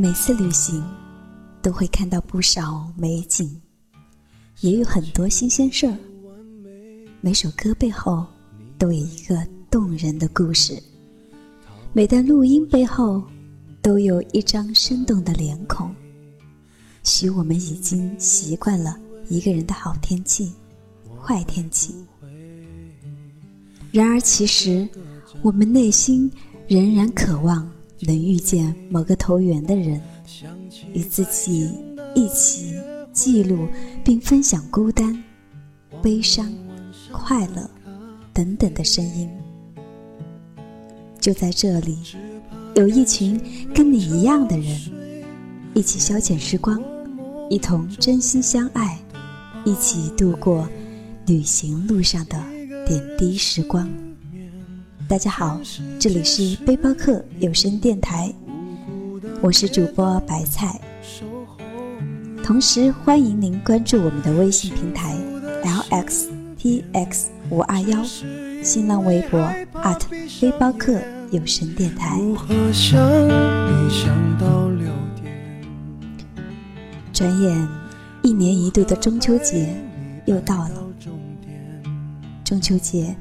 每次旅行都会看到不少美景，也有很多新鲜事儿。每首歌背后都有一个动人的故事，每段录音背后都有一张生动的脸孔。许我们已经习惯了一个人的好天气、坏天气，然而其实我们内心仍然渴望。能遇见某个投缘的人，与自己一起记录并分享孤单、悲伤、快乐等等的声音。就在这里，有一群跟你一样的人，一起消遣时光，一同真心相爱，一起度过旅行路上的点滴时光。大家好，这里是背包客有声电台，我是主播白菜。同时欢迎您关注我们的微信平台 lxtx 五二幺，新浪微博背包客有声电台。转眼一年一度的中秋节又到了，中秋节。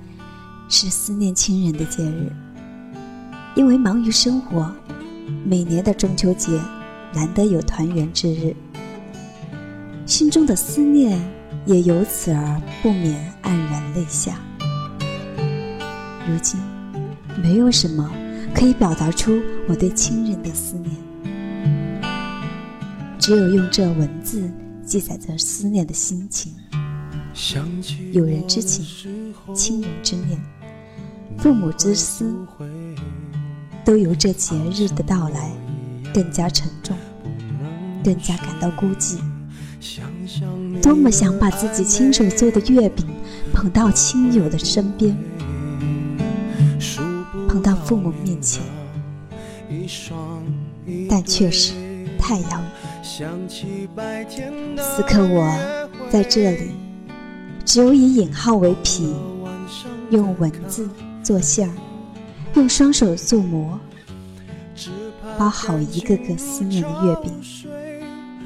是思念亲人的节日，因为忙于生活，每年的中秋节难得有团圆之日，心中的思念也由此而不免黯然泪下。如今，没有什么可以表达出我对亲人的思念，只有用这文字记载着思念的心情。友人之情，亲人之念。父母之思，都由这节日的到来更加沉重，更加感到孤寂。多么想把自己亲手做的月饼捧到亲友的身边，捧到父母面前，但却是太遥远。此刻我在这里，只有以引号为皮，用文字。做馅儿，用双手做模，包好一个个思念的月饼，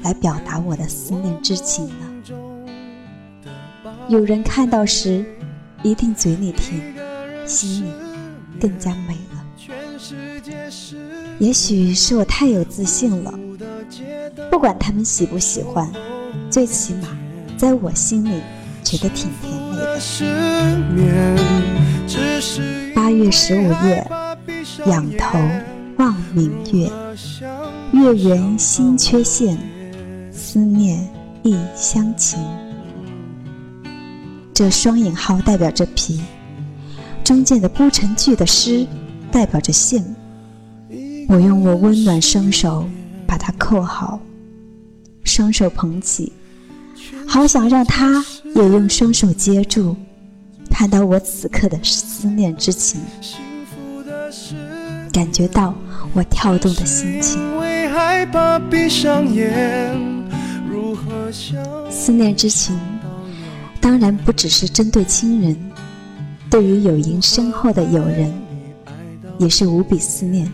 来表达我的思念之情呢。有人看到时，一定嘴里甜，心里更加美了。也许是我太有自信了，不管他们喜不喜欢，最起码在我心里觉得挺甜美的。八月十五夜，仰头望明月，月圆心缺陷，思念一厢情。这双引号代表着皮，中间的不成句的诗代表着线。我用我温暖双手把它扣好，双手捧起，好想让他也用双手接住。看到我此刻的思念之情，感觉到我跳动的心情。思念之情，当然不只是针对亲人，对于友谊深厚的友人，也是无比思念。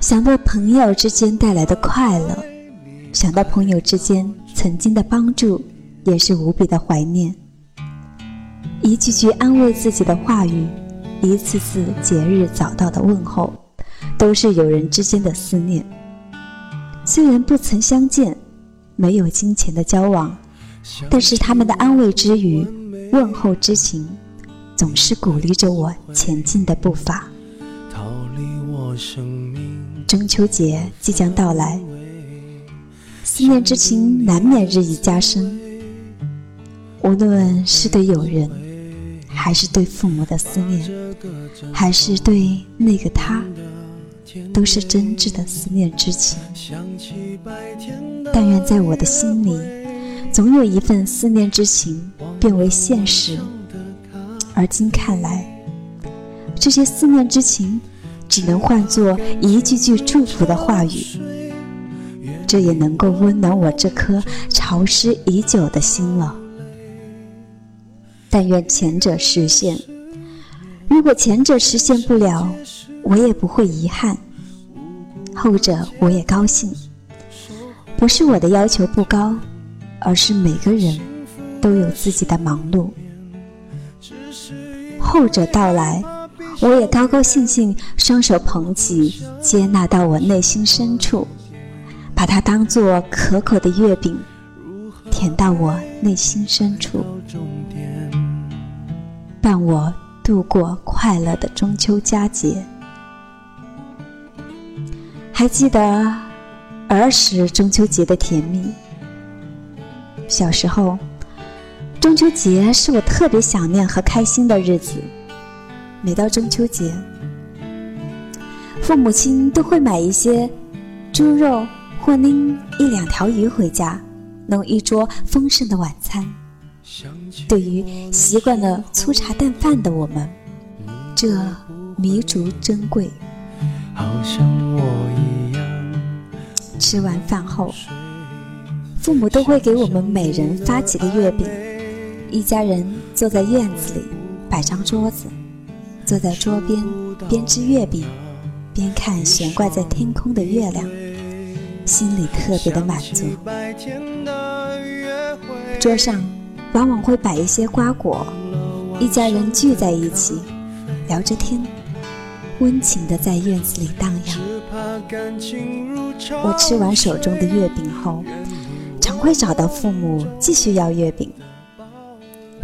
想到朋友之间带来的快乐，想到朋友之间曾经的帮助，也是无比的怀念。一句句安慰自己的话语，一次次节日早到的问候，都是友人之间的思念。虽然不曾相见，没有金钱的交往，但是他们的安慰之语、问候之情，总是鼓励着我前进的步伐。中秋节即将到来，思念之情难免日益加深。无论是对友人。还是对父母的思念，还是对那个他，都是真挚的思念之情。但愿在我的心里，总有一份思念之情变为现实。而今看来，这些思念之情，只能换作一句句祝福的话语，这也能够温暖我这颗潮湿已久的心了。但愿前者实现。如果前者实现不了，我也不会遗憾，后者我也高兴。不是我的要求不高，而是每个人都有自己的忙碌。后者到来，我也高高兴兴，双手捧起，接纳到我内心深处，把它当做可口的月饼，甜到我内心深处，伴我度过快乐的中秋佳节。还记得儿时中秋节的甜蜜。小时候，中秋节是我特别想念和开心的日子。每到中秋节，父母亲都会买一些猪肉或拎一两条鱼回家，弄一桌丰盛的晚餐。对于习惯了粗茶淡饭的我们，这弥足珍贵。好像我一样。吃完饭后，父母都会给我们每人发几个月饼，一家人坐在院子里，摆张桌子，坐在桌边边吃月饼，边看悬挂在天空的月亮，心里特别的满足。桌上往往会摆一些瓜果，一家人聚在一起，聊着天。温情的在院子里荡漾。我吃完手中的月饼后，常会找到父母继续要月饼。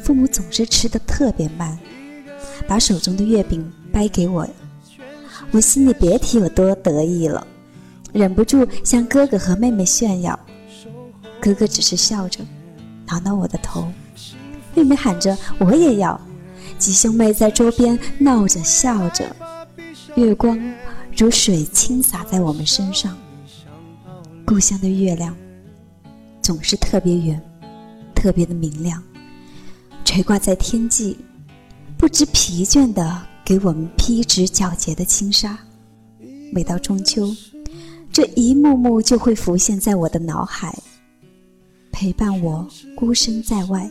父母总是吃的特别慢，把手中的月饼掰给我，我心里别提有多得意了，忍不住向哥哥和妹妹炫耀。哥哥只是笑着，挠挠我的头，妹妹喊着我也要，几兄妹在桌边闹着笑着。月光如水倾洒在我们身上，故乡的月亮总是特别圆，特别的明亮，垂挂在天际，不知疲倦地给我们披直皎洁的轻纱。每到中秋，这一幕幕就会浮现在我的脑海，陪伴我孤身在外，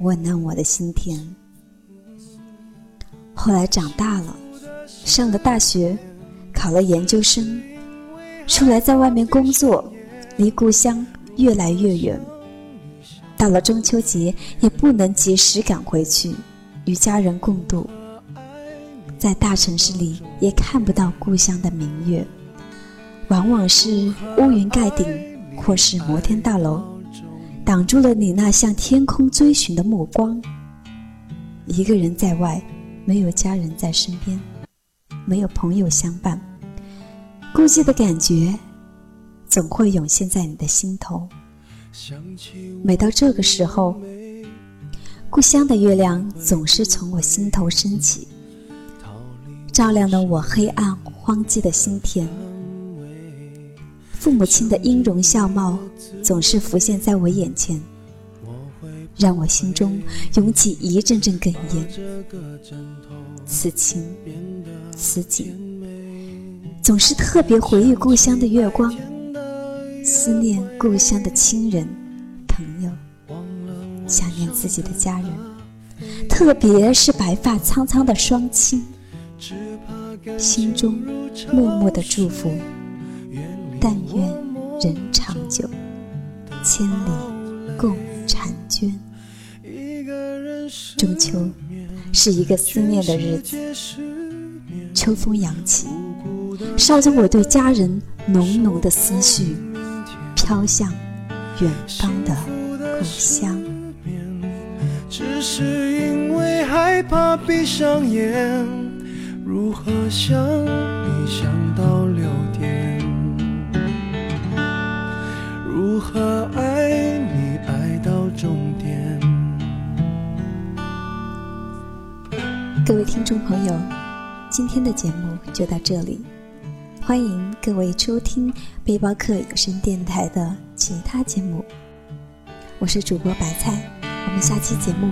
温暖我的心田。后来长大了。上了大学，考了研究生，出来在外面工作，离故乡越来越远。到了中秋节，也不能及时赶回去与家人共度。在大城市里，也看不到故乡的明月，往往是乌云盖顶，或是摩天大楼，挡住了你那向天空追寻的目光。一个人在外，没有家人在身边。没有朋友相伴，孤寂的感觉总会涌现在你的心头。每到这个时候，故乡的月亮总是从我心头升起，照亮了我黑暗荒寂的心田。父母亲的音容笑貌总是浮现在我眼前，让我心中涌起一阵阵哽咽。此情。此景，总是特别回忆故乡的月光，思念故乡的亲人、朋友，想念自己的家人，特别是白发苍苍的双亲，心中默默的祝福：但愿人长久，千里共婵娟。中秋是一个思念的日子。秋风扬起，捎着我对家人浓浓的思绪，飘向远方的故乡。只是因为害怕闭上眼，如何想各位听众朋友。今天的节目就到这里，欢迎各位收听背包客有声电台的其他节目。我是主播白菜，我们下期节目